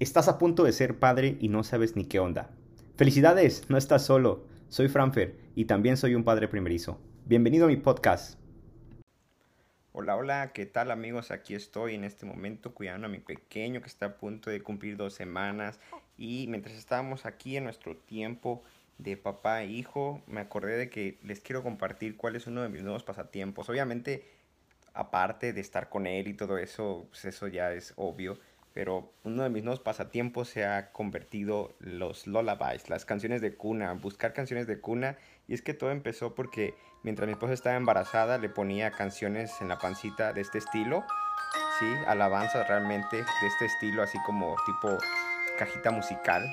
Estás a punto de ser padre y no sabes ni qué onda. Felicidades, no estás solo. Soy Franfer y también soy un padre primerizo. Bienvenido a mi podcast. Hola, hola, ¿qué tal amigos? Aquí estoy en este momento cuidando a mi pequeño que está a punto de cumplir dos semanas y mientras estábamos aquí en nuestro tiempo de papá e hijo, me acordé de que les quiero compartir cuál es uno de mis nuevos pasatiempos. Obviamente, aparte de estar con él y todo eso, pues eso ya es obvio pero uno de mis nuevos pasatiempos se ha convertido los lullabies, las canciones de cuna, buscar canciones de cuna. Y es que todo empezó porque mientras mi esposa estaba embarazada le ponía canciones en la pancita de este estilo, sí, alabanzas realmente de este estilo, así como tipo cajita musical.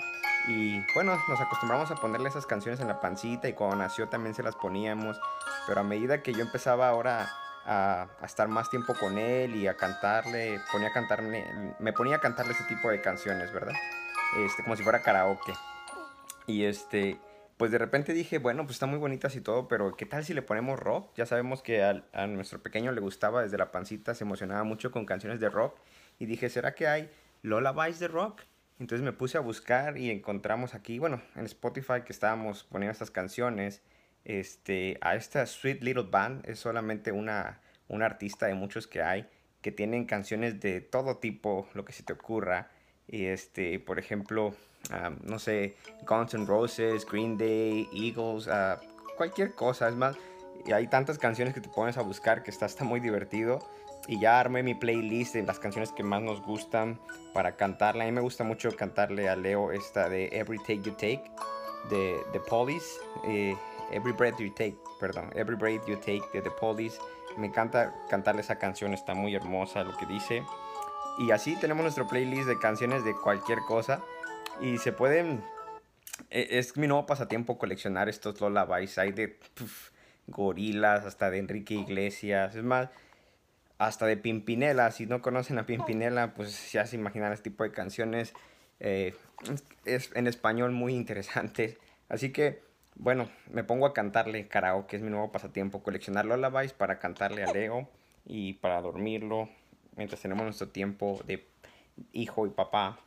Y bueno, nos acostumbramos a ponerle esas canciones en la pancita y cuando nació también se las poníamos. Pero a medida que yo empezaba ahora a, estar más tiempo con él y a cantarle, ponía a cantarme, me ponía a cantarle ese tipo de canciones, ¿verdad? Este, como si fuera karaoke. Y este, pues de repente dije, bueno, pues está muy bonitas y todo, pero ¿qué tal si le ponemos rock? Ya sabemos que a, a nuestro pequeño le gustaba desde la pancita, se emocionaba mucho con canciones de rock. Y dije, ¿será que hay lullabies de rock? Entonces me puse a buscar y encontramos aquí, bueno, en Spotify que estábamos poniendo estas canciones este, a esta Sweet Little Band. Es solamente una, una artista de muchos que hay que tienen canciones de todo tipo, lo que se te ocurra. Y este, por ejemplo, no sé, Guns N' Roses, Green Day, Eagles, uh, cualquier cosa. Es más, hay tantas canciones que te pones a buscar que está, está muy divertido. Y ya armé mi playlist de las canciones que más nos gustan para cantarla. A mí me gusta mucho cantarle a Leo esta de Every Take You Take de The Police. Eh, Every Breath You Take, perdón, Every Breath You Take de The Police. Me encanta cantarle esa canción, está muy hermosa lo que dice. Y así tenemos nuestro playlist de canciones de cualquier cosa. Y se pueden... E, es mi nuevo pasatiempo coleccionar estos lullabies. Hay de gorilas, hasta de Enrique Iglesias. Es más, hasta de Pimpinela. Si no conocen a Pimpinela, pues ya se imaginan este tipo de canciones. Eh, es en español muy interesante. Así que bueno, me pongo a cantarle karaoke, es mi nuevo pasatiempo, coleccionar lullabies para cantarle a Leo y para dormirlo mientras tenemos nuestro tiempo de hijo y papá.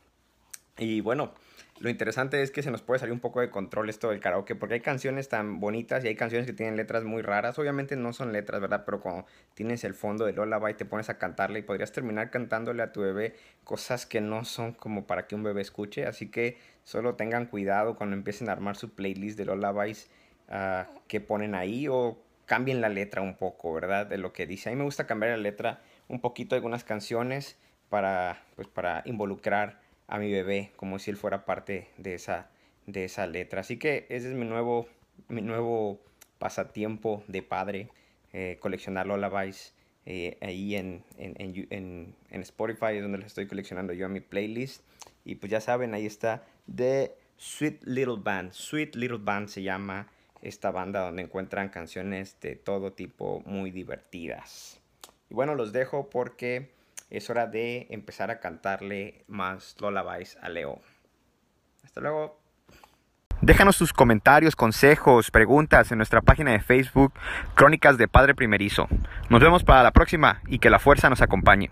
Y bueno, lo interesante es que se nos puede salir un poco de control esto del karaoke, porque hay canciones tan bonitas y hay canciones que tienen letras muy raras. Obviamente no son letras, ¿verdad? Pero cuando tienes el fondo de Lullaby te pones a cantarle y podrías terminar cantándole a tu bebé cosas que no son como para que un bebé escuche. Así que solo tengan cuidado cuando empiecen a armar su playlist de Lullabies uh, que ponen ahí o cambien la letra un poco, ¿verdad? De lo que dice. A mí me gusta cambiar la letra un poquito de algunas canciones para, pues, para involucrar a mi bebé como si él fuera parte de esa, de esa letra. Así que ese es mi nuevo, mi nuevo pasatiempo de padre, eh, coleccionar lullabies. Eh, ahí en, en, en, en, Spotify es donde les estoy coleccionando yo a mi playlist. Y pues ya saben, ahí está The Sweet Little Band. Sweet Little Band se llama esta banda donde encuentran canciones de todo tipo muy divertidas. Y bueno, los dejo porque es hora de empezar a cantarle más lullabies a Leo. Hasta luego. Déjanos tus comentarios, consejos, preguntas en nuestra página de Facebook Crónicas de Padre Primerizo. Nos vemos para la próxima y que la fuerza nos acompañe.